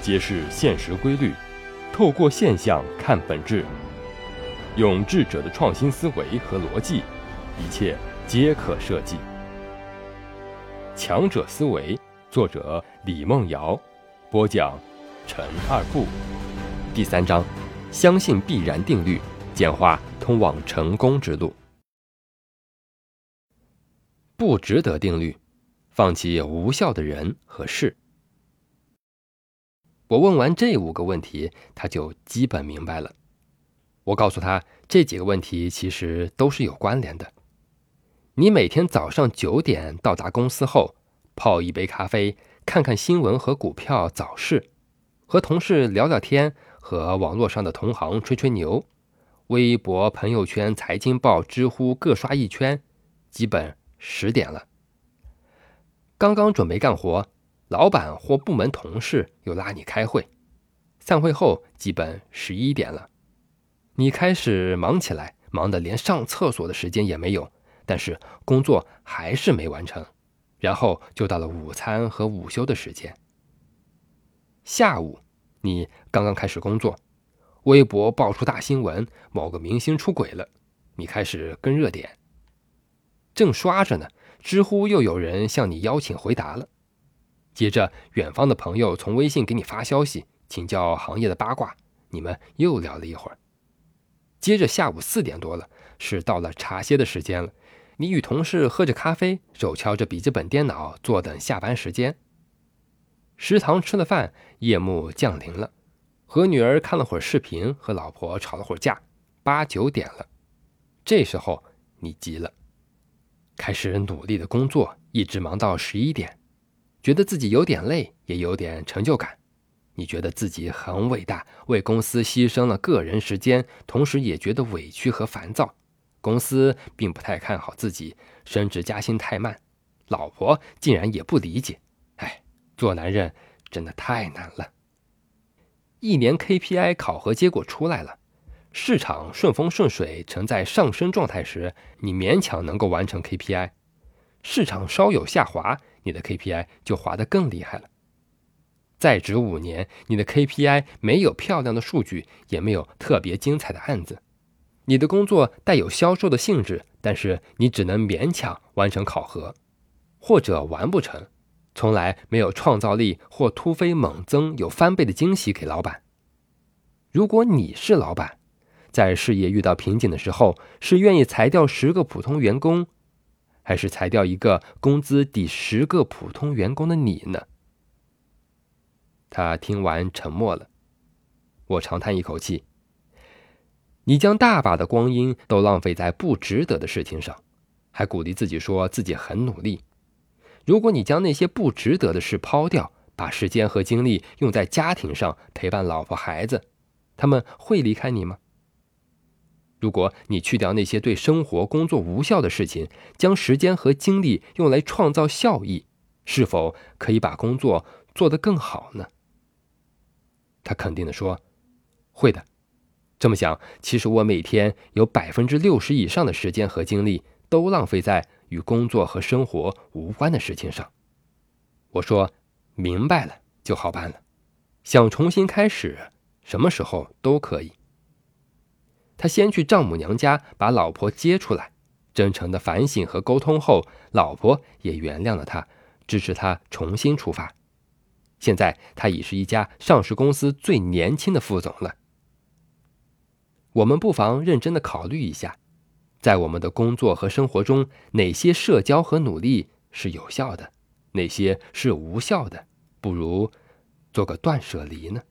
揭示现实规律，透过现象看本质，用智者的创新思维和逻辑，一切皆可设计。强者思维，作者李梦瑶，播讲陈二步。第三章，相信必然定律，简化通往成功之路。不值得定律，放弃无效的人和事。我问完这五个问题，他就基本明白了。我告诉他，这几个问题其实都是有关联的。你每天早上九点到达公司后，泡一杯咖啡，看看新闻和股票早市，和同事聊聊天，和网络上的同行吹吹牛，微博、朋友圈、财经报、知乎各刷一圈，基本十点了。刚刚准备干活。老板或部门同事又拉你开会，散会后基本十一点了，你开始忙起来，忙得连上厕所的时间也没有，但是工作还是没完成，然后就到了午餐和午休的时间。下午你刚刚开始工作，微博爆出大新闻，某个明星出轨了，你开始跟热点，正刷着呢，知乎又有人向你邀请回答了。接着，远方的朋友从微信给你发消息，请教行业的八卦，你们又聊了一会儿。接着，下午四点多了，是到了茶歇的时间了。你与同事喝着咖啡，手敲着笔记本电脑，坐等下班时间。食堂吃了饭，夜幕降临了，和女儿看了会儿视频，和老婆吵了会儿架，八九点了。这时候你急了，开始努力的工作，一直忙到十一点。觉得自己有点累，也有点成就感。你觉得自己很伟大，为公司牺牲了个人时间，同时也觉得委屈和烦躁。公司并不太看好自己，升职加薪太慢，老婆竟然也不理解。哎，做男人真的太难了。一年 KPI 考核结果出来了，市场顺风顺水，呈在上升状态时，你勉强能够完成 KPI。市场稍有下滑。你的 KPI 就滑得更厉害了。在职五年，你的 KPI 没有漂亮的数据，也没有特别精彩的案子。你的工作带有销售的性质，但是你只能勉强完成考核，或者完不成，从来没有创造力或突飞猛增、有翻倍的惊喜给老板。如果你是老板，在事业遇到瓶颈的时候，是愿意裁掉十个普通员工？还是裁掉一个工资抵十个普通员工的你呢？他听完沉默了。我长叹一口气。你将大把的光阴都浪费在不值得的事情上，还鼓励自己说自己很努力。如果你将那些不值得的事抛掉，把时间和精力用在家庭上，陪伴老婆孩子，他们会离开你吗？如果你去掉那些对生活、工作无效的事情，将时间和精力用来创造效益，是否可以把工作做得更好呢？他肯定的说：“会的。”这么想，其实我每天有百分之六十以上的时间和精力都浪费在与工作和生活无关的事情上。我说：“明白了就好办了。想重新开始，什么时候都可以。”他先去丈母娘家把老婆接出来，真诚的反省和沟通后，老婆也原谅了他，支持他重新出发。现在他已是一家上市公司最年轻的副总了。我们不妨认真的考虑一下，在我们的工作和生活中，哪些社交和努力是有效的，哪些是无效的？不如做个断舍离呢？